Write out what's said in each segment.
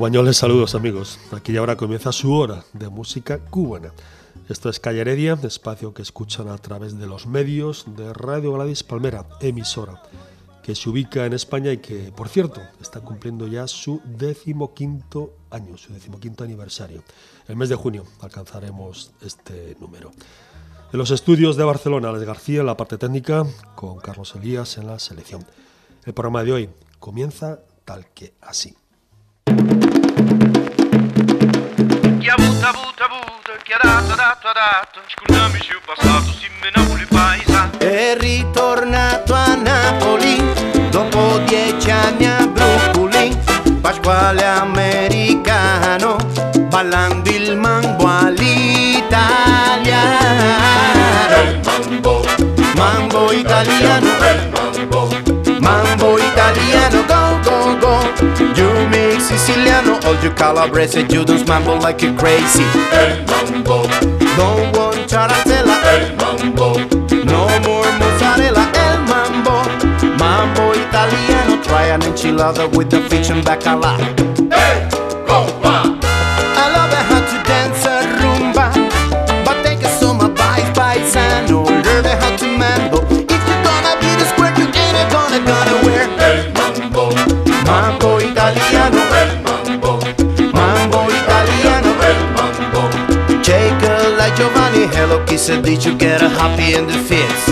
Cubañoles, saludos amigos. Aquí ahora comienza su hora de música cubana. Esto es Calle Heredia, espacio que escuchan a través de los medios de Radio Gladys Palmera, emisora, que se ubica en España y que, por cierto, está cumpliendo ya su decimoquinto año, su decimoquinto aniversario. El mes de junio alcanzaremos este número. En los estudios de Barcelona, Alex García en la parte técnica, con Carlos Elías en la selección. El programa de hoy comienza tal que así. Chi ha avuto, avuto, avuto, chi ha dato, dato, ha dato, scusami se ho passato, si me Napoli paesa. È ritornato a Napoli dopo dieci anni a Brooklyn, Pasquale americano, ballando il mambo all'italiano. Mambo italiano, All you Calabrese, you dance mambo like you crazy. El mambo. Don't want tarantella, no more mozzarella, el mambo, mambo italiano. Try an enchilada with the fish and bacala. I Did you get a happy and it fits.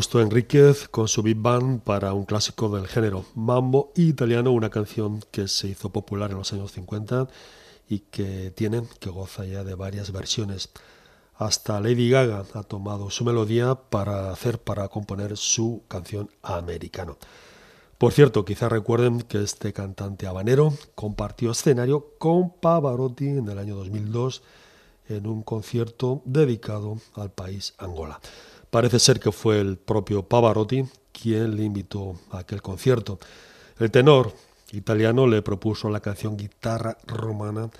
Augusto Enríquez con su Big Band para un clásico del género, Mambo Italiano, una canción que se hizo popular en los años 50 y que tiene, que goza ya de varias versiones. Hasta Lady Gaga ha tomado su melodía para hacer, para componer su canción americano. Por cierto, quizá recuerden que este cantante habanero compartió escenario con Pavarotti en el año 2002 en un concierto dedicado al país Angola. Parece ser que fue el propio Pavarotti quien le invitó a aquel concierto. El tenor italiano le propuso la canción Guitarra Romana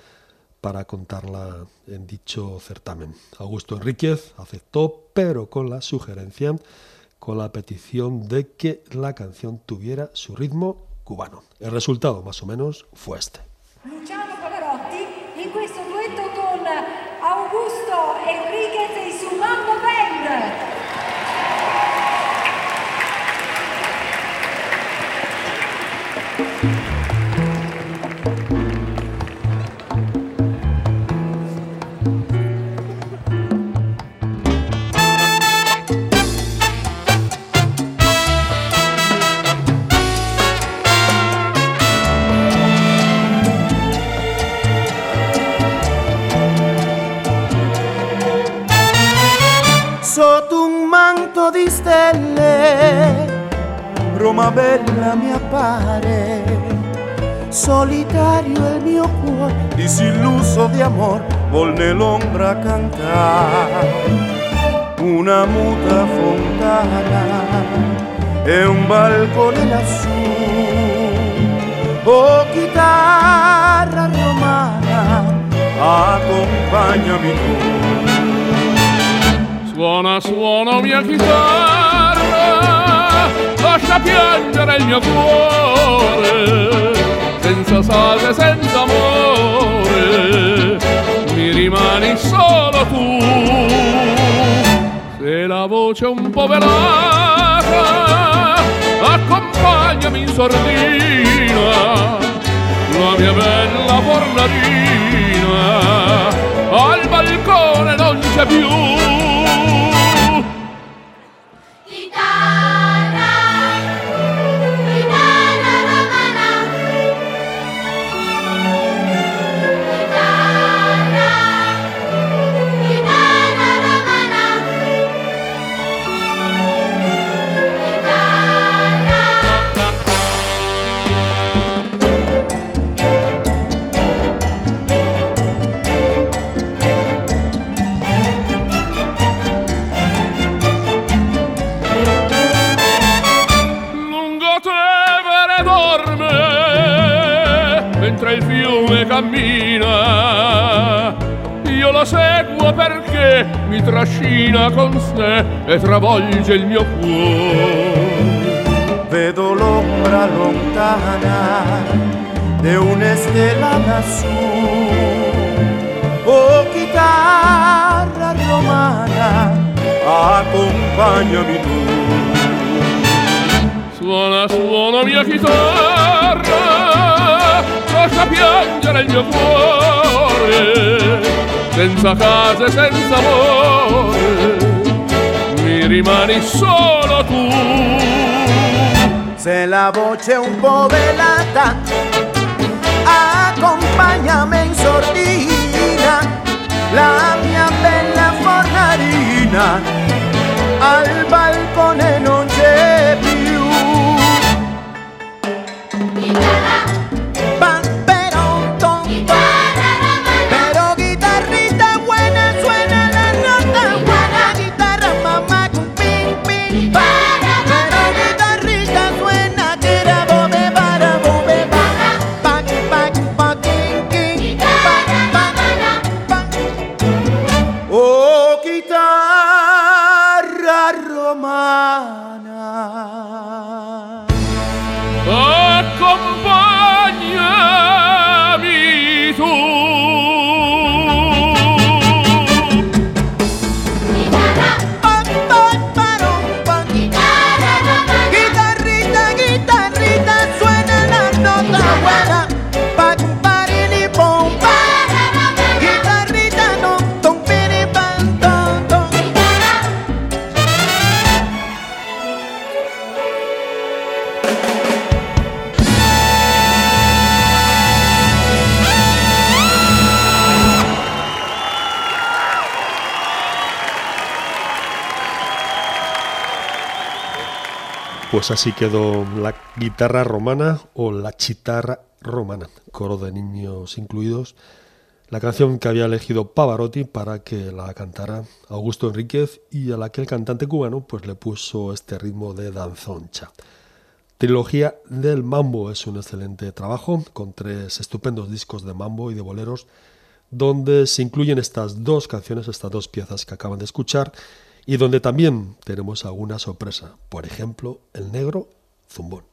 para contarla en dicho certamen. Augusto Enríquez aceptó, pero con la sugerencia, con la petición de que la canción tuviera su ritmo cubano. El resultado, más o menos, fue este. Bella mi appare, solitario il mio cuore, disilluso di amor, vuol nell'ombra cantare. Una muta fontana e un balcone lassù, oh chitarra romana, accompagnami tu. Suona, suona mia chitarra, lascia piangere il mio cuore, senza salve, senza amore, mi rimani solo tu. Se la voce un po' velata, accompagnami in sordina, la mia bella fornarina, al balcone non c'è più. Travolge il mio cuore. Vedo l'ombra lontana di una stella lassù. Oh chitarra romana, accompagnami tu. Suona, suona mia chitarra, lascia piangere il mio cuore, senza casa e senza amore, mi rimani solo tu. Se la voce un po' velata, accompagnami in sordina, la mia bella fornarina, al balcone non Pues así quedó la guitarra romana o la chitarra romana, coro de niños incluidos, la canción que había elegido Pavarotti para que la cantara Augusto Enríquez y a la que el cantante cubano pues le puso este ritmo de danzoncha. Trilogía del Mambo es un excelente trabajo con tres estupendos discos de mambo y de boleros donde se incluyen estas dos canciones, estas dos piezas que acaban de escuchar y donde también tenemos alguna sorpresa, por ejemplo, el negro zumbón.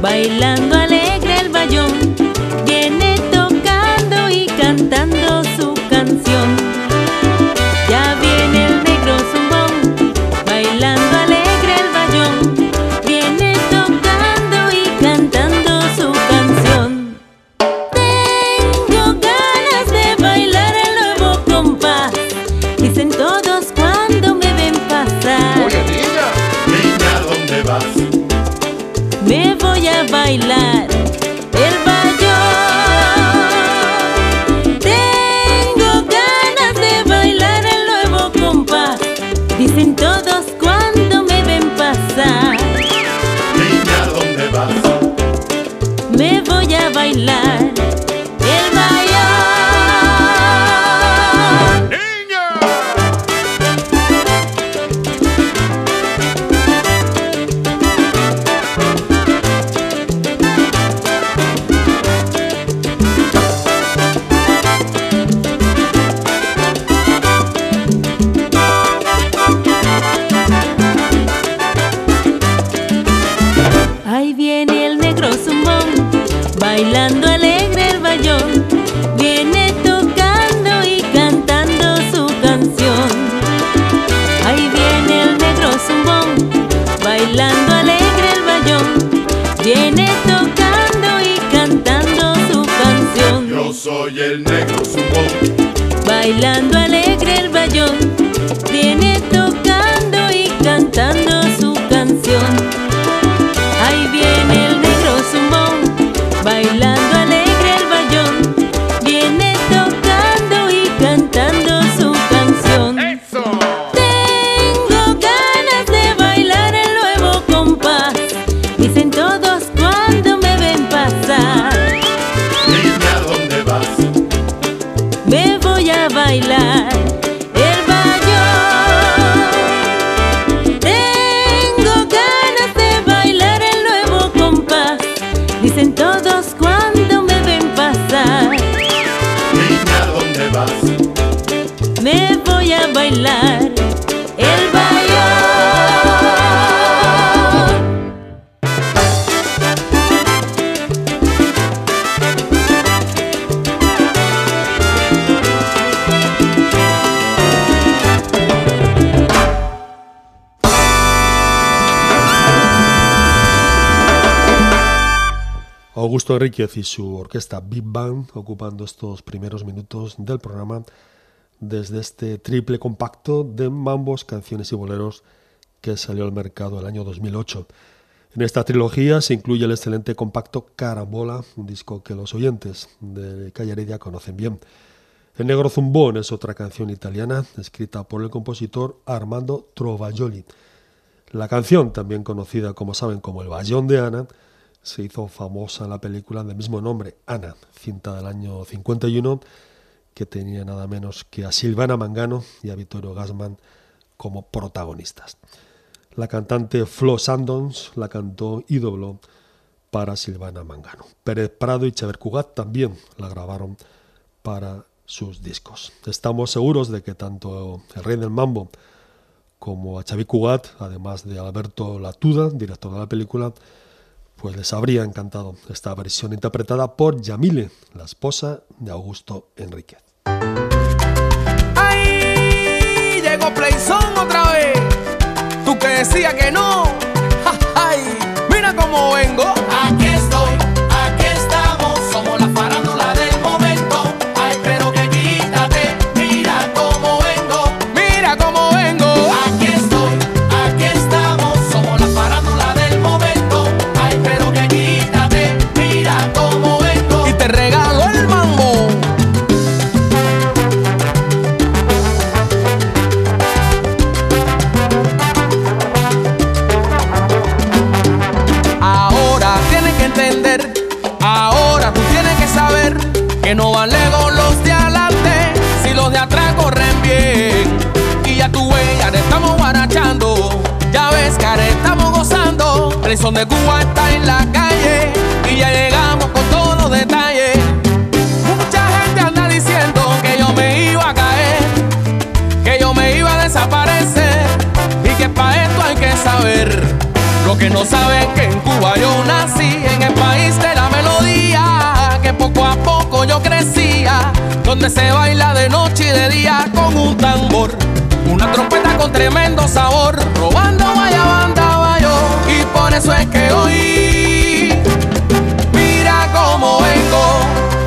Bailando alegre el bayón, bailar Enríquez y su orquesta Big Band ocupando estos primeros minutos del programa desde este triple compacto de mambos, canciones y boleros que salió al mercado el año 2008. En esta trilogía se incluye el excelente compacto Carambola, un disco que los oyentes de Calle Heredia conocen bien. El Negro Zumbón es otra canción italiana escrita por el compositor Armando Trovajoli. La canción, también conocida como saben como El Bayón de Ana, se hizo famosa la película del mismo nombre, Ana, cinta del año 51, que tenía nada menos que a Silvana Mangano y a Vittorio Gassman como protagonistas. La cantante Flo Sandons la cantó y dobló para Silvana Mangano. Pérez Prado y Chever Cugat también la grabaron para sus discos. Estamos seguros de que tanto el Rey del Mambo como a Xavi Cugat, además de Alberto Latuda, director de la película, pues les habría encantado esta versión interpretada por Yamile, la esposa de Augusto Enríquez. ¡Ay! Llegó Playzón otra vez. Tú que decías que no. ¡Ay! Mira cómo vengo. Cuba en la calle y ya llegamos con todos los detalles. Mucha gente anda diciendo que yo me iba a caer, que yo me iba a desaparecer y que para esto hay que saber. Lo que no saben es que en Cuba yo nací, en el país de la melodía, que poco a poco yo crecía, donde se baila de noche y de día con un tambor, una trompeta con tremendo sabor, robando vaya banda por eso es que hoy mira cómo vengo.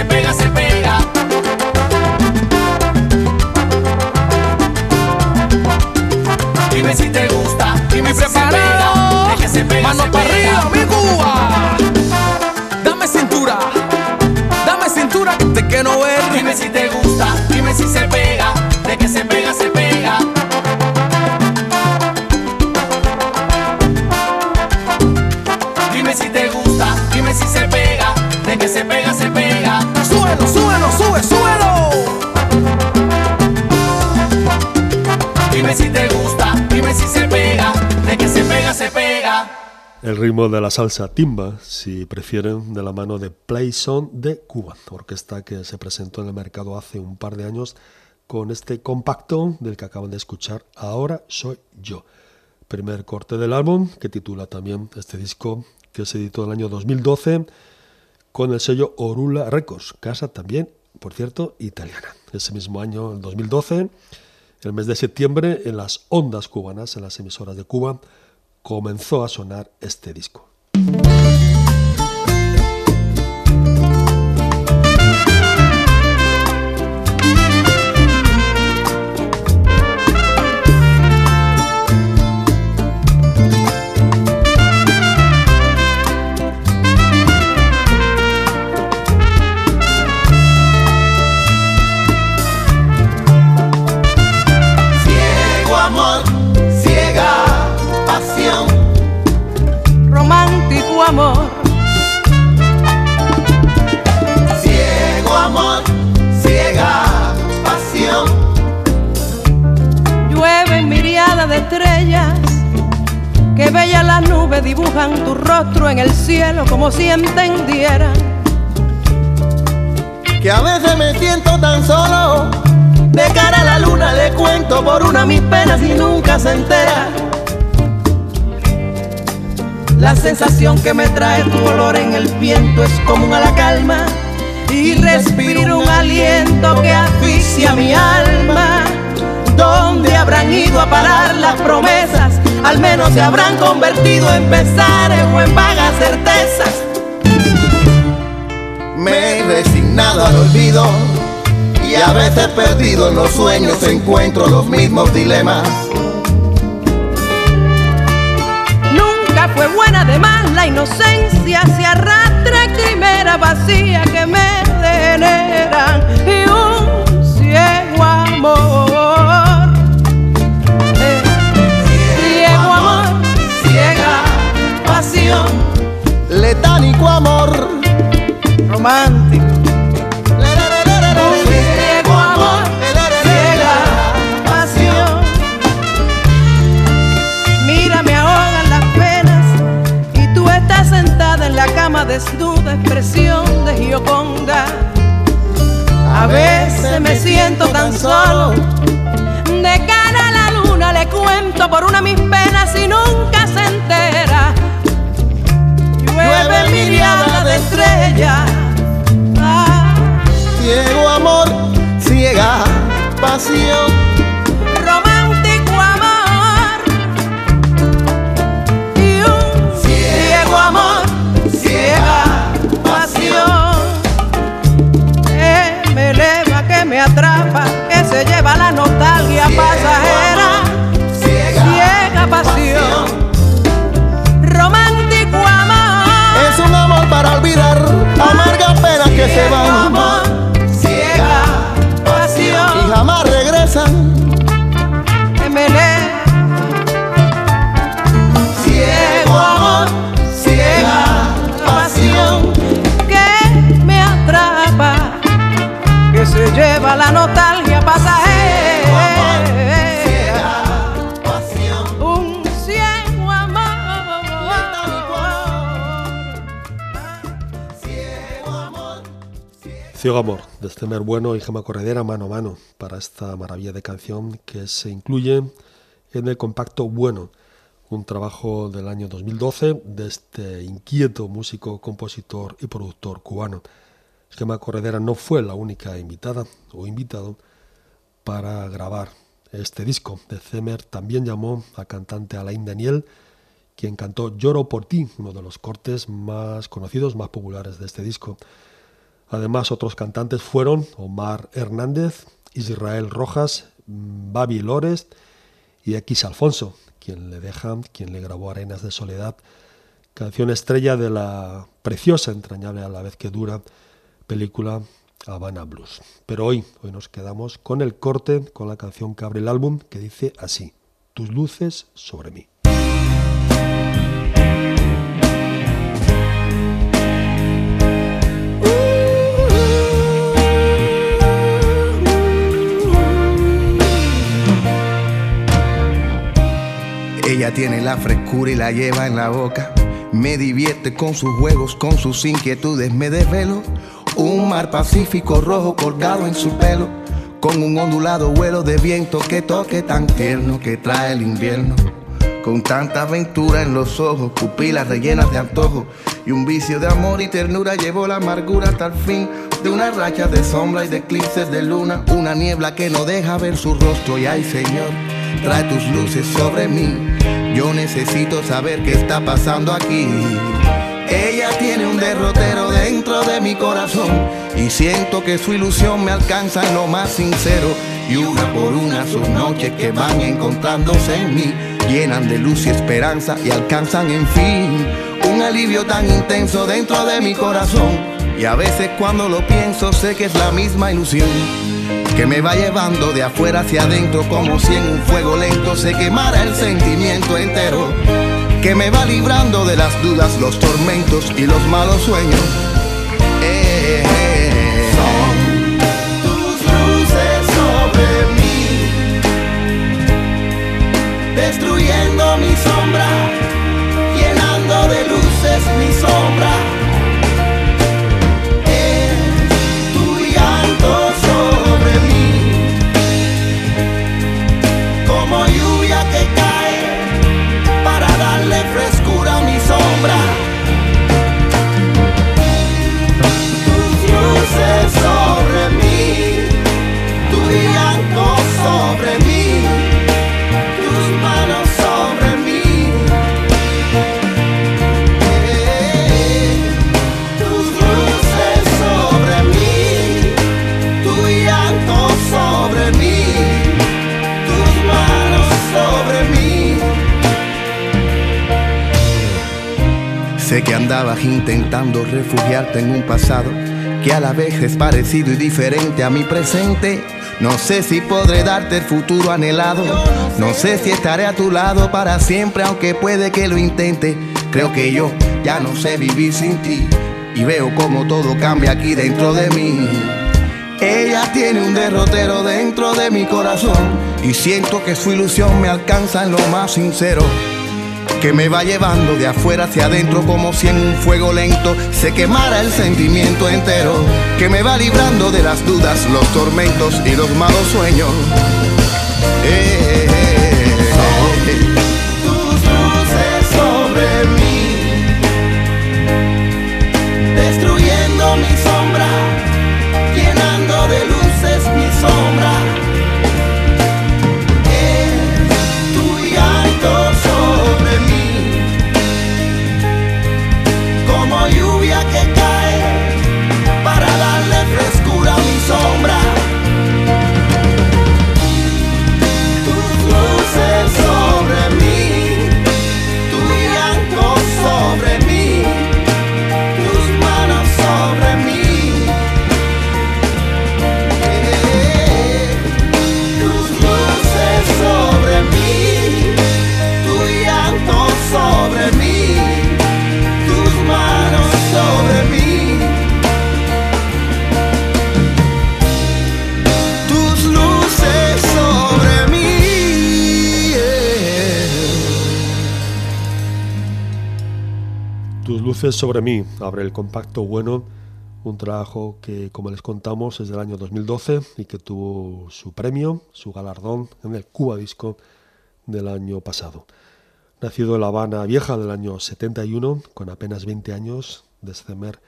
te pegas de la salsa timba, si prefieren, de la mano de Playson de Cuba, orquesta que se presentó en el mercado hace un par de años con este compacto del que acaban de escuchar Ahora Soy Yo. Primer corte del álbum que titula también este disco que se editó en el año 2012 con el sello Orula Records, casa también, por cierto, italiana. Ese mismo año, 2012, el mes de septiembre, en las ondas cubanas, en las emisoras de Cuba, comenzó a sonar este disco. Dibujan tu rostro en el cielo como si entendieran. Que a veces me siento tan solo. De cara a la luna le cuento por una mis penas y nunca se entera. La sensación que me trae tu olor en el viento es común a la calma y respiro un aliento que asfixia mi alma. ¿Dónde habrán ido a parar las promesas? Al menos se habrán convertido en pesares o en vagas certezas. Me he resignado al olvido y a veces perdido en los sueños encuentro los mismos dilemas. Nunca fue buena de más la inocencia, se arrastra quimera vacía que me generan Letánico amor romántico. Amor, ciega pasión. Mira, me ahogan las penas y tú estás sentada en la cama desnuda, expresión de Gioconda. A veces me siento tan solo. De cara a la luna le cuento por una mis penas y nunca Llueve mirada de estrella. Ah, Ciego amor, ciega pasión. Ciego Amor, de Stemer Bueno y Gema Corredera mano a mano para esta maravilla de canción que se incluye en el compacto Bueno, un trabajo del año 2012 de este inquieto músico, compositor y productor cubano. Gema Corredera no fue la única invitada o invitado para grabar este disco. De Zemer también llamó a cantante Alain Daniel, quien cantó Lloro por ti, uno de los cortes más conocidos, más populares de este disco. Además, otros cantantes fueron Omar Hernández, Israel Rojas, Babi Lores y X Alfonso, quien le deja, quien le grabó Arenas de Soledad, canción estrella de la preciosa, entrañable a la vez que dura película Habana Blues. Pero hoy, hoy nos quedamos con el corte, con la canción que abre el álbum, que dice así, Tus luces sobre mí. Ella tiene la frescura y la lleva en la boca. Me divierte con sus juegos, con sus inquietudes, me desvelo. Un mar pacífico rojo colgado en su pelo, con un ondulado vuelo de viento que toque tan tierno que trae el invierno. Con tanta aventura en los ojos, pupilas rellenas de antojo. Y un vicio de amor y ternura llevó la amargura hasta el fin. De una racha de sombra y de eclipses de luna, una niebla que no deja ver su rostro. Y ay Señor, trae tus luces sobre mí. Yo necesito saber qué está pasando aquí. Ella tiene un derrotero dentro de mi corazón. Y siento que su ilusión me alcanza en lo más sincero y una por una sus noches que van encontrándose en mí llenan de luz y esperanza y alcanzan en fin un alivio tan intenso dentro de mi corazón y a veces cuando lo pienso sé que es la misma ilusión que me va llevando de afuera hacia adentro como si en un fuego lento se quemara el sentimiento entero que me va librando de las dudas, los tormentos y los malos sueños. Sé que andabas intentando refugiarte en un pasado que a la vez es parecido y diferente a mi presente. No sé si podré darte el futuro anhelado. No sé si estaré a tu lado para siempre, aunque puede que lo intente. Creo que yo ya no sé vivir sin ti. Y veo como todo cambia aquí dentro de mí. Ella tiene un derrotero dentro de mi corazón. Y siento que su ilusión me alcanza en lo más sincero que me va llevando de afuera hacia adentro como si en un fuego lento se quemara el sentimiento entero, que me va librando de las dudas, los tormentos y los malos sueños. Tus luces sobre mí, destruyendo mi sombra, Sobre mí abre el compacto bueno, un trabajo que, como les contamos, es del año 2012 y que tuvo su premio, su galardón en el Cuba Disco del año pasado. Nacido en La Habana Vieja del año 71, con apenas 20 años, Descemer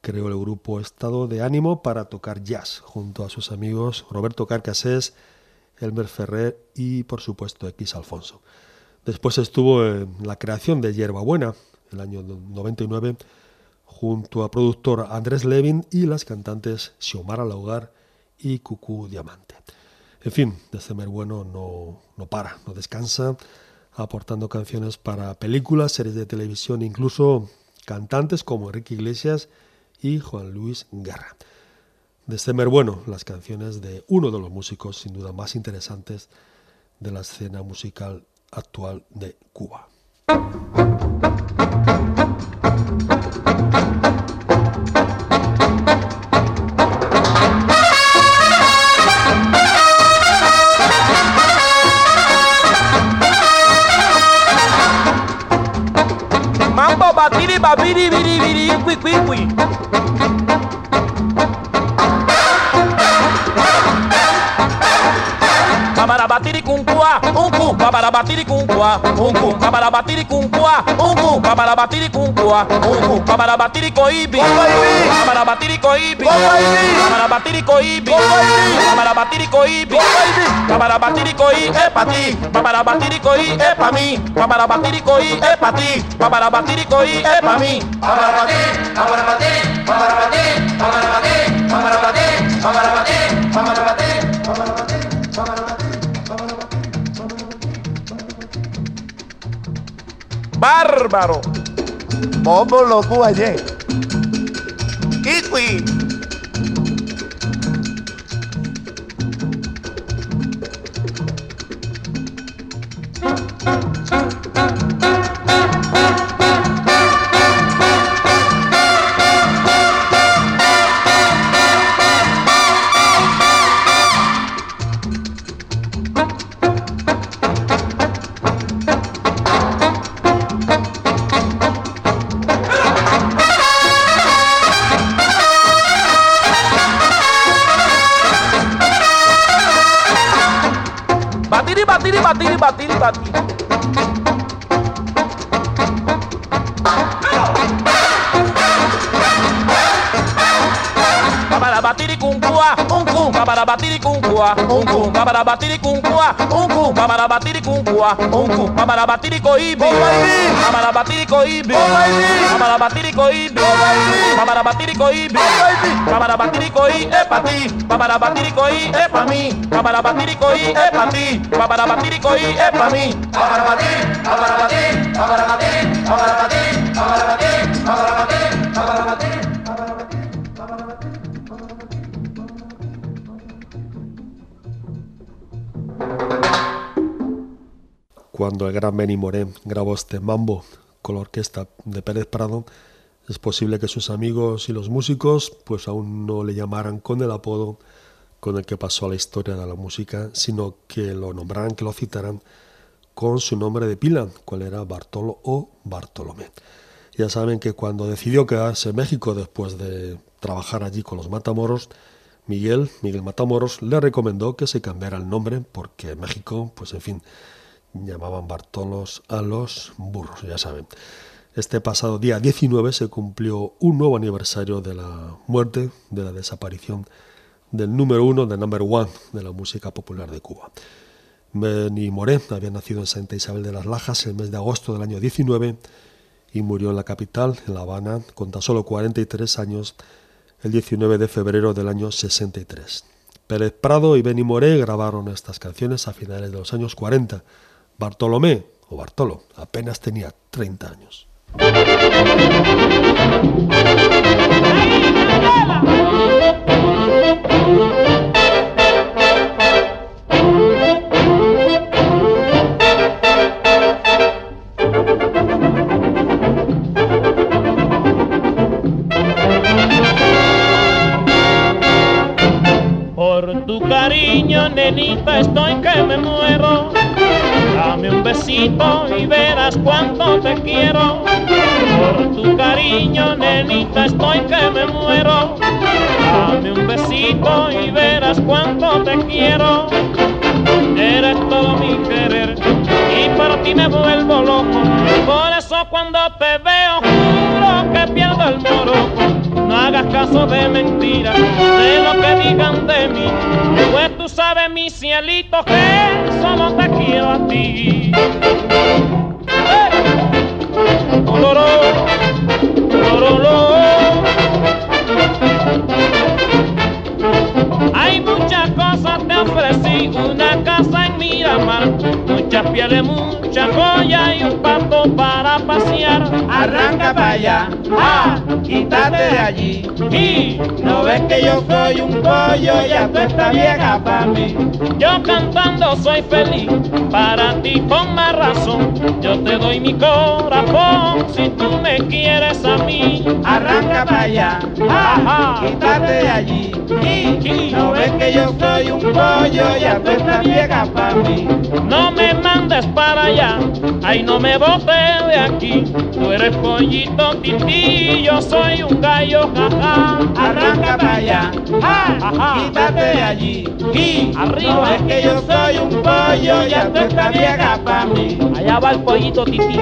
creó el grupo Estado de Ánimo para tocar jazz junto a sus amigos Roberto Carcasés, Elmer Ferrer y, por supuesto, X Alfonso. Después estuvo en la creación de Hierbabuena, el año 99, junto a productor Andrés Levin y las cantantes Xiomara Laugar y Cucú Diamante. En fin, December Bueno no, no para, no descansa, aportando canciones para películas, series de televisión, incluso cantantes como Enrique Iglesias y Juan Luis Guerra. December Bueno, las canciones de uno de los músicos sin duda más interesantes de la escena musical actual de Cuba. Mambo babidi babidi bidi bidi quick quick quick. babarabatiricumcuá, um cu, babarabatiricumcuá, um cu, babarabatiricumcuá, um cu, babarabatiricumcuá, um cu, babarabatiricoíbe, babarabatiricoíbe, babarabatiricoíbe, babarabatiricoíbe, babarabatiricoí é pra ti, babarabatiricoí é pra mim, babarabatiricoí é pra ti, babarabatiricoí é pra mim, babarabatiri, babarabatiri, babarabatiri, babarabatiri, babarabatiri, babarabatiri, babarabatiri, babarabatiri, babarabatiri. Bárbaro. Bobo lo tú ayer. Kiwi. Batiricuncuá, un cum, para batiricoibi, para batiricoibi, para batiricoibi, para batiricoibi, para batiricoí, es pa' ti, para batiricoí, es pa' mí, para batiricoí, es pa' ti, para batiricoí, es pa' mí, para batir, para batir, para batir, gran Benny Moré grabó este mambo con la orquesta de Pérez Prado, es posible que sus amigos y los músicos pues aún no le llamaran con el apodo con el que pasó a la historia de la música, sino que lo nombraran, que lo citaran con su nombre de pila, cual era Bartolo o Bartolomé. Ya saben que cuando decidió quedarse en México después de trabajar allí con los Matamoros, Miguel, Miguel Matamoros, le recomendó que se cambiara el nombre porque México, pues en fin, llamaban Bartolos a los burros, ya saben. Este pasado día 19 se cumplió un nuevo aniversario de la muerte, de la desaparición del número uno, del number one de la música popular de Cuba. Benny Moré había nacido en Santa Isabel de las Lajas el mes de agosto del año 19 y murió en la capital, en La Habana, con tan solo 43 años, el 19 de febrero del año 63. Pérez Prado y Benny Moré grabaron estas canciones a finales de los años 40. Bartolomé, o Bartolo, apenas tenía 30 años. Por tu cariño, nenita, estoy que me muero. Dame un besito y verás cuánto te quiero. Por tu cariño, nenita, estoy que me muero. Dame un besito y verás cuánto te quiero. Eres todo mi querer y por ti me vuelvo loco. Cuando te veo juro que pierdo el moro. No hagas caso de mentiras, de lo que digan de mí. Pues tú sabes, mi cielito, que solo te quiero a ti. Oloró, oloró. Hay muchas cosas te ofrecí, una casa en Miramar, muchas pieles, muchas joyas y un pato para pasear. Arranca para allá, ah, quítate de allí. Y no ves que yo soy un pollo, ya tú estás vieja para mí. Yo cantando soy feliz, para ti con más razón. Yo te doy mi corazón si tú me quieres a mí. Arranca para allá, ah, quítate de allí. Y no ves que yo soy un pollo, ya tú estás vieja para mí. No me mandes para allá, ay no me bote de aquí. Tú eres pollito tití, yo soy un gallo jaja. Arranca para allá, ah, quítate de allí. Y Arriba. no ves que yo soy un pollo, ya tú estás vieja para mí. Allá va el pollito tití.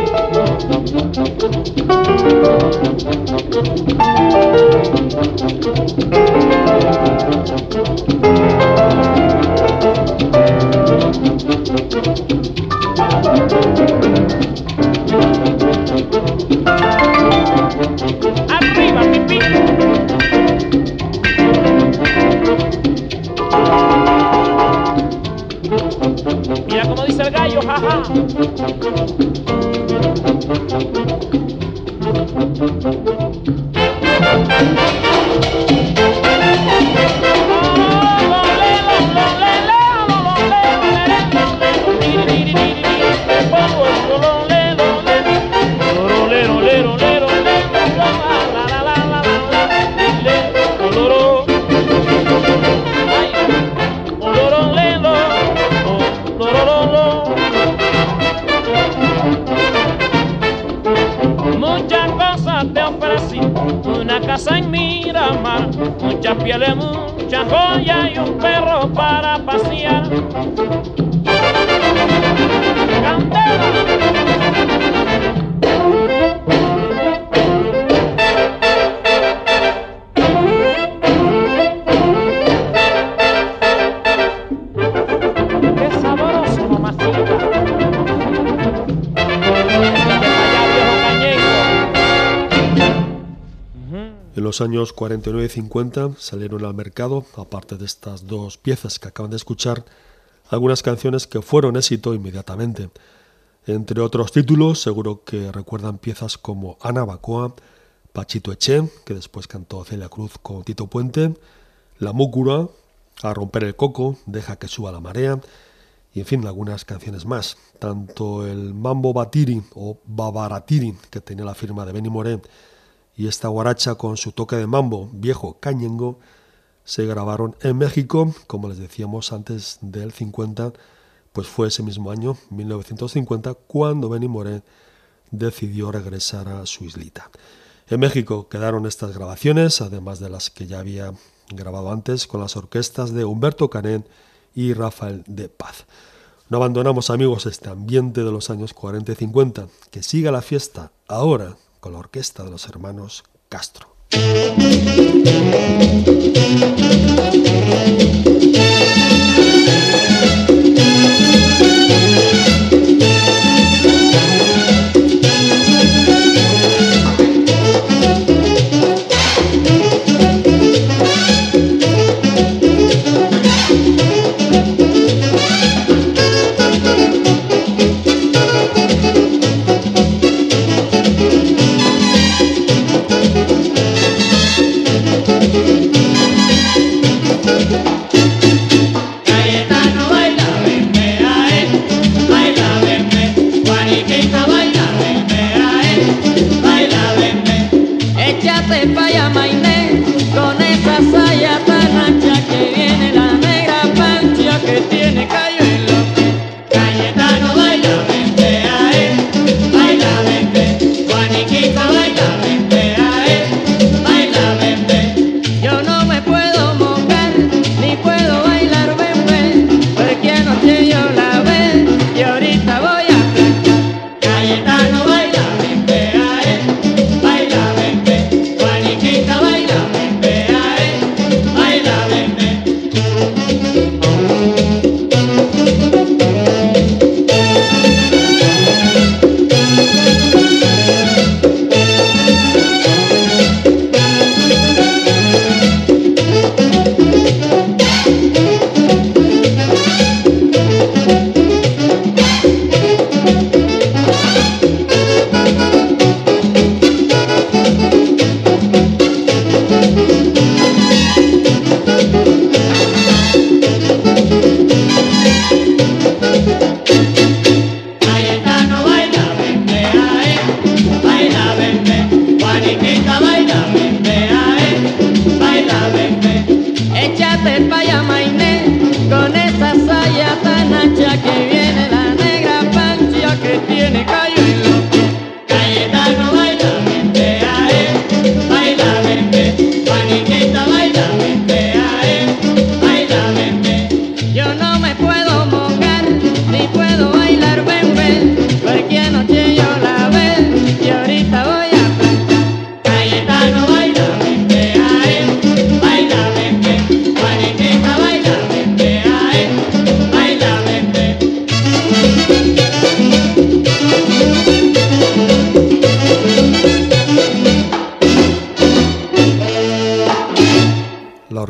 Mira cómo dice el gallo, jaja. Muchas muchas pieles, muchas joyas y un perro para pasear. Los años 49 y 50 salieron al mercado, aparte de estas dos piezas que acaban de escuchar, algunas canciones que fueron éxito inmediatamente. Entre otros títulos, seguro que recuerdan piezas como Ana Bacoa, Pachito Eche, que después cantó Celia Cruz con Tito Puente, La Múcura, A romper el coco, Deja que suba la marea, y en fin, algunas canciones más. Tanto el Mambo Batiri o Babaratiri, que tenía la firma de Benny Moré, y esta guaracha con su toque de mambo, viejo cañengo, se grabaron en México, como les decíamos antes del 50, pues fue ese mismo año, 1950, cuando Benny Moré decidió regresar a su islita. En México quedaron estas grabaciones, además de las que ya había grabado antes con las orquestas de Humberto Canén y Rafael de Paz. No abandonamos amigos este ambiente de los años 40 y 50, que siga la fiesta ahora con la orquesta de los hermanos Castro. pepa y ama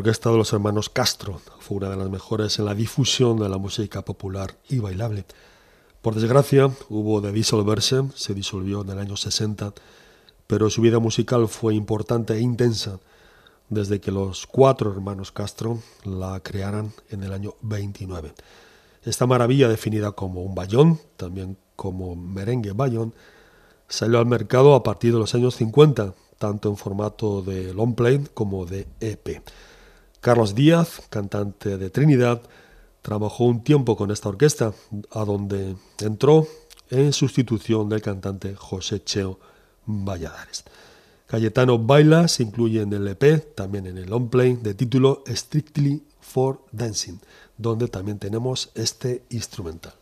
los hermanos Castro. Fue una de las mejores en la difusión de la música popular y bailable. Por desgracia, hubo de disolverse, se disolvió en el año 60, pero su vida musical fue importante e intensa desde que los cuatro hermanos Castro la crearan en el año 29. Esta maravilla, definida como un bayón, también como merengue bayón, salió al mercado a partir de los años 50, tanto en formato de long play como de EP. Carlos Díaz, cantante de Trinidad, trabajó un tiempo con esta orquesta, a donde entró en sustitución del cantante José Cheo Valladares. Cayetano Baila se incluye en el EP, también en el on play, de título Strictly for Dancing, donde también tenemos este instrumental.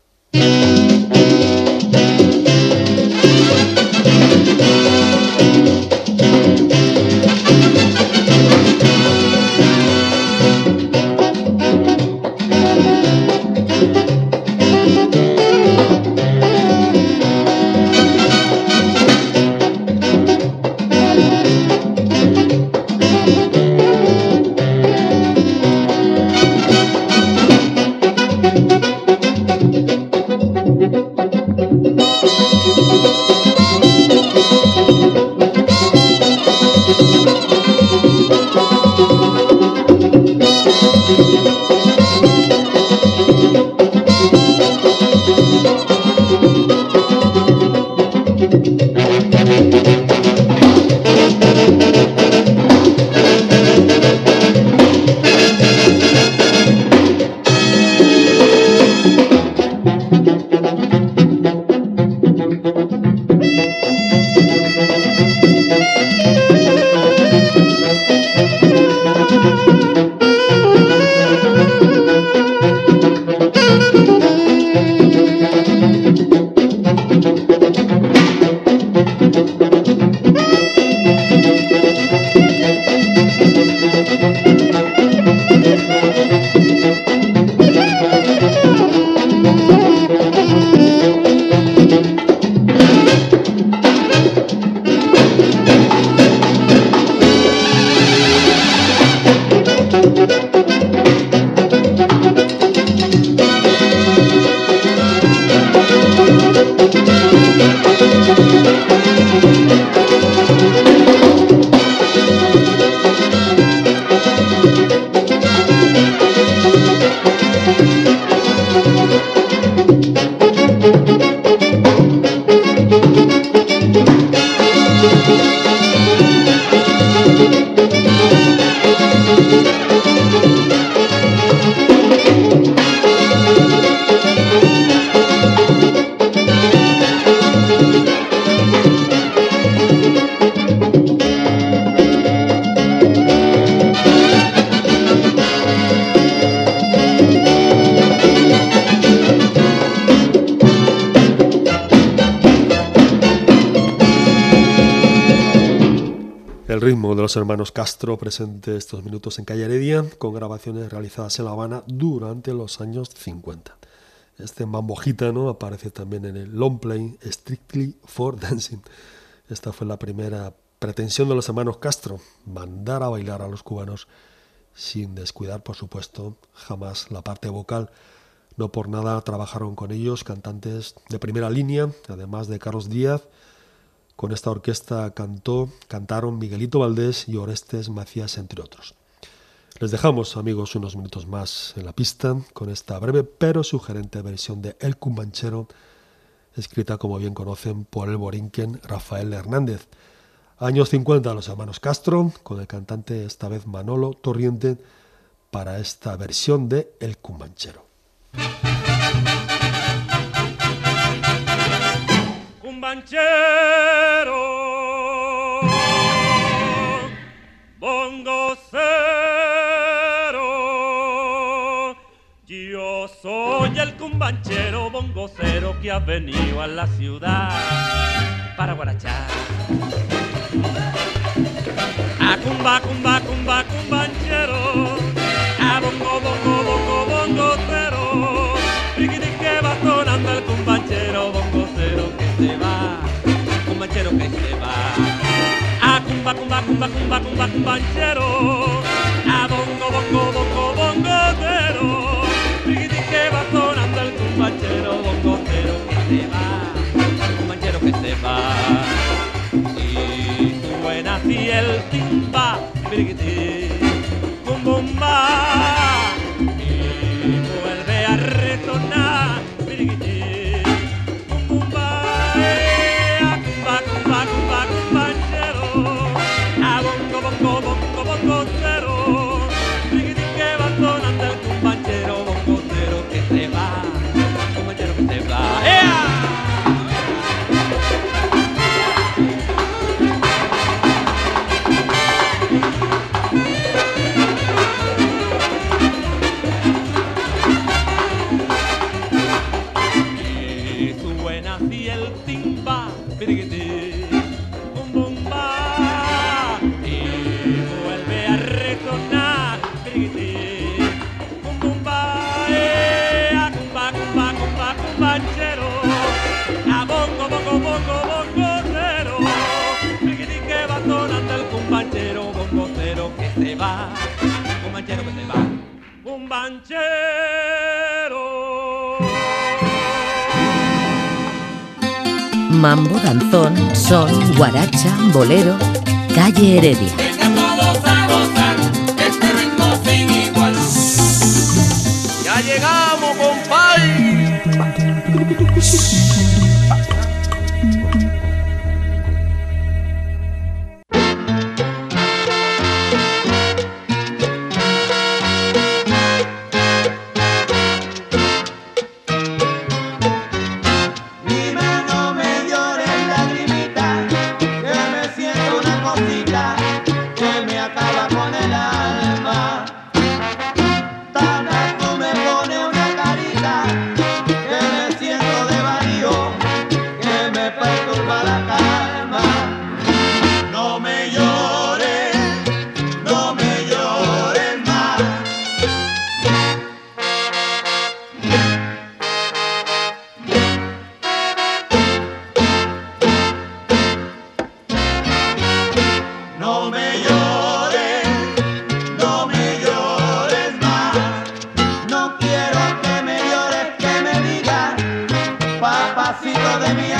Castro presente estos minutos en Calle Heredia con grabaciones realizadas en La Habana durante los años 50. Este mambo gitano aparece también en el long play Strictly for Dancing. Esta fue la primera pretensión de los hermanos Castro, mandar a bailar a los cubanos sin descuidar, por supuesto, jamás la parte vocal. No por nada trabajaron con ellos cantantes de primera línea, además de Carlos Díaz. Con esta orquesta cantó, cantaron Miguelito Valdés y Orestes Macías, entre otros. Les dejamos, amigos, unos minutos más en la pista con esta breve pero sugerente versión de El Cumbanchero, escrita, como bien conocen, por el borinquen Rafael Hernández. Años 50, los hermanos Castro, con el cantante esta vez Manolo Torriente, para esta versión de El Cumbanchero. Cumbanchero, bongocero, yo soy el cumbanchero bongocero que ha venido a la ciudad para guarachar. A cumba, cumba, cumba, cumbanchero, a bongo, bongo, bongo, bongocero, riquiti que va sonando el cumbanchero bongocero se va, cumbanchero que se va. A cumba, cumba, cumba, cumba, cumba, cumbanchero, a bongo, bongo, bongo, bongocero, riquiti que va sonando el cumbanchero bongocero que se va, cumbanchero que se va. Y suena así el timba, birigiti, bum bolero, calle Heredia. Papacito de mi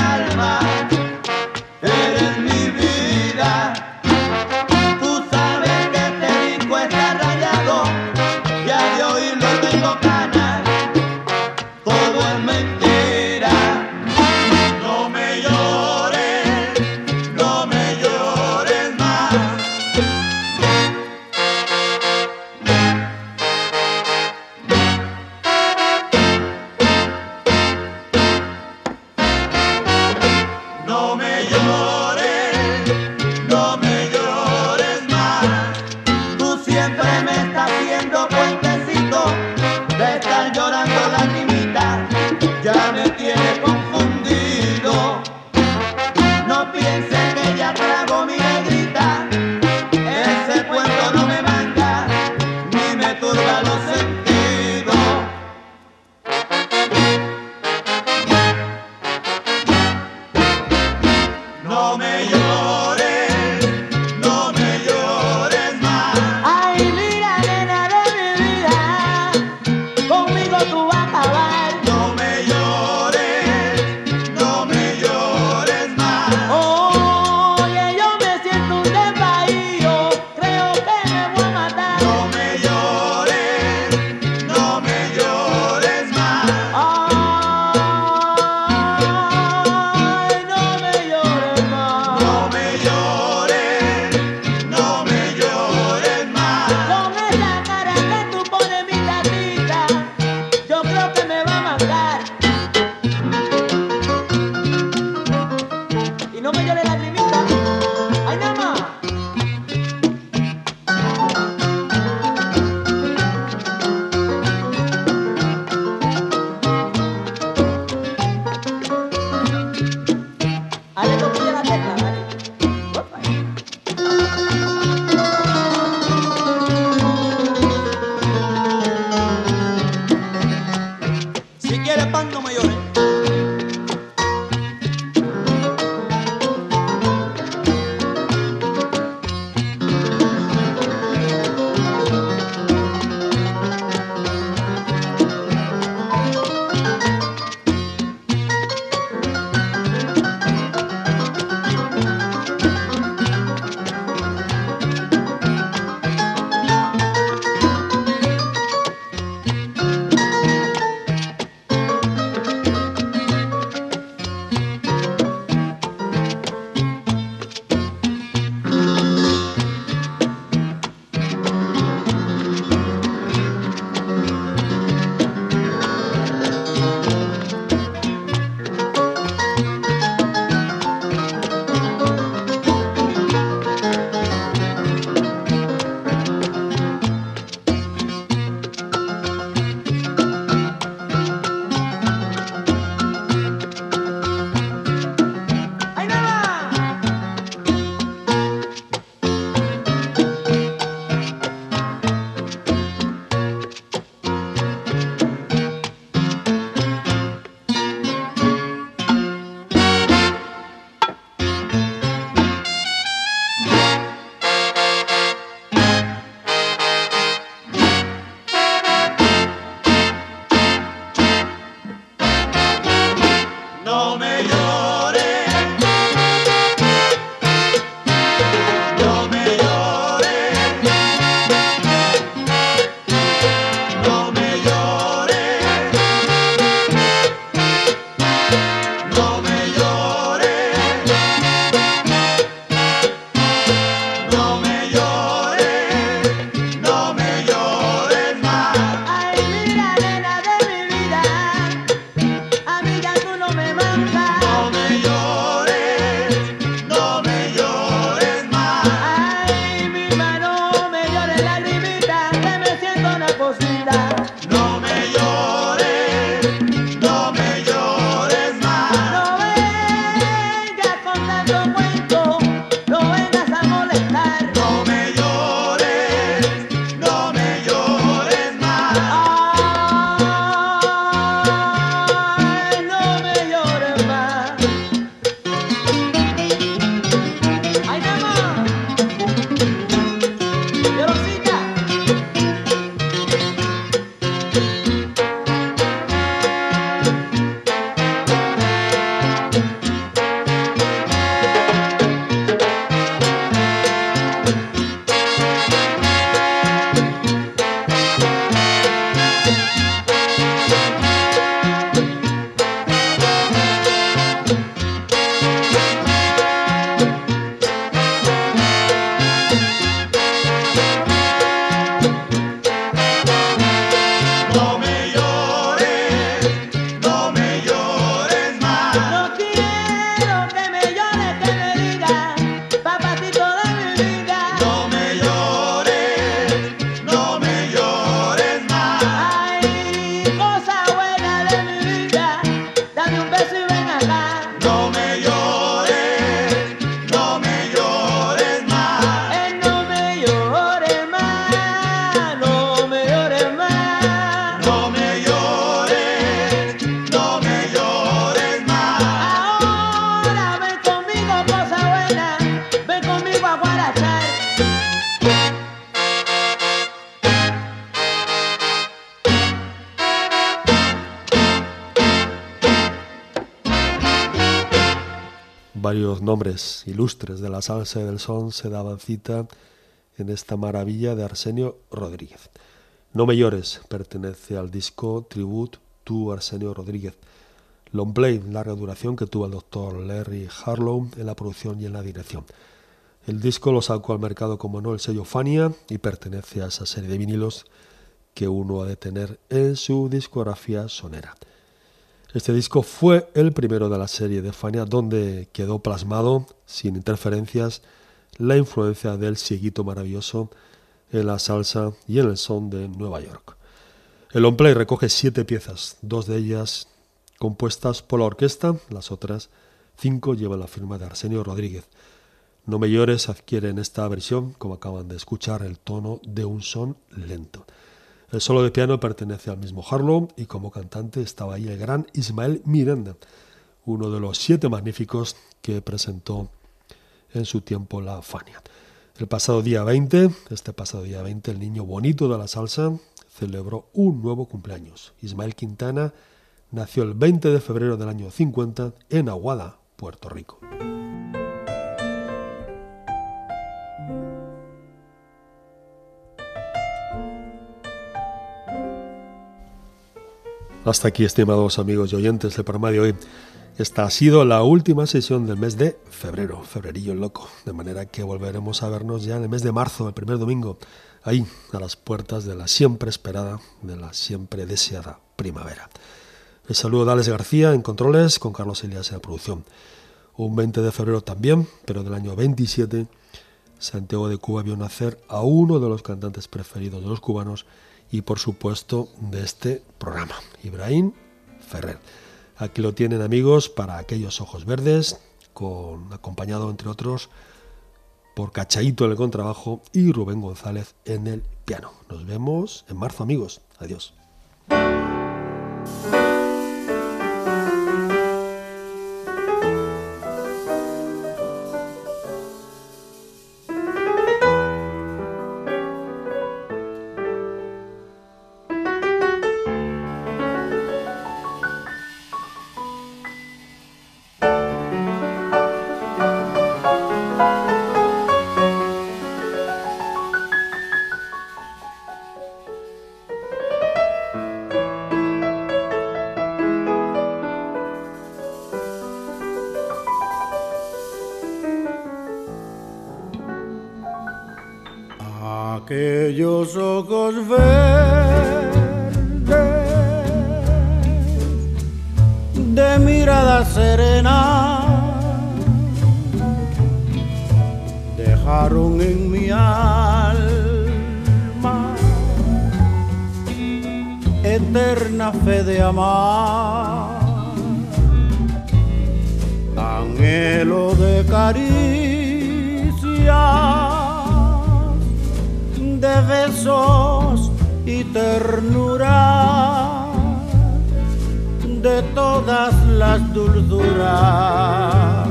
nombres ilustres de la salsa y del son se daban cita en esta maravilla de Arsenio Rodríguez. No me llores pertenece al disco Tribute to Arsenio Rodríguez. Long play, larga duración que tuvo el doctor Larry Harlow en la producción y en la dirección. El disco lo sacó al mercado como no el sello Fania y pertenece a esa serie de vinilos que uno ha de tener en su discografía sonera. Este disco fue el primero de la serie de Fania donde quedó plasmado, sin interferencias, la influencia del cieguito maravilloso en la salsa y en el son de Nueva York. El on play recoge siete piezas, dos de ellas compuestas por la orquesta, las otras cinco llevan la firma de Arsenio Rodríguez. No me llores adquiere esta versión, como acaban de escuchar, el tono de un son lento. El solo de piano pertenece al mismo Harlow y como cantante estaba ahí el gran Ismael Miranda, uno de los siete magníficos que presentó en su tiempo la Fania. El pasado día 20, este pasado día 20, el niño bonito de la salsa celebró un nuevo cumpleaños. Ismael Quintana nació el 20 de febrero del año 50 en Aguada, Puerto Rico. Hasta aquí, estimados amigos y oyentes del programa de hoy. Esta ha sido la última sesión del mes de febrero, febrerillo loco, de manera que volveremos a vernos ya en el mes de marzo, el primer domingo, ahí, a las puertas de la siempre esperada, de la siempre deseada primavera. El saludo de Alex García en controles, con Carlos Elias en la producción. Un 20 de febrero también, pero del año 27, Santiago de Cuba vio nacer a uno de los cantantes preferidos de los cubanos, y por supuesto de este programa, Ibrahim Ferrer. Aquí lo tienen amigos para aquellos ojos verdes, con, acompañado entre otros por Cachaito en el contrabajo y Rubén González en el piano. Nos vemos en marzo amigos. Adiós. Y ternura de todas las dulzuras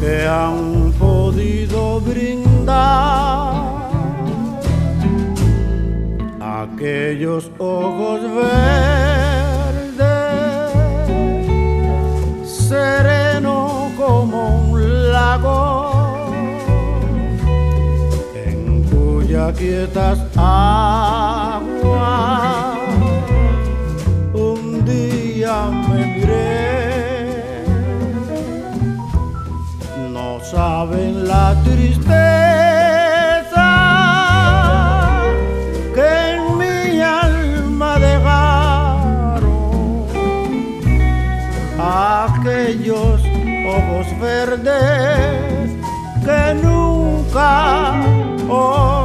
que han podido brindar. Aquellos ojos verdes sereno como un lago quietas aguas. Un día me miré, no saben la tristeza que en mi alma dejaron aquellos ojos verdes que nunca olvidaré.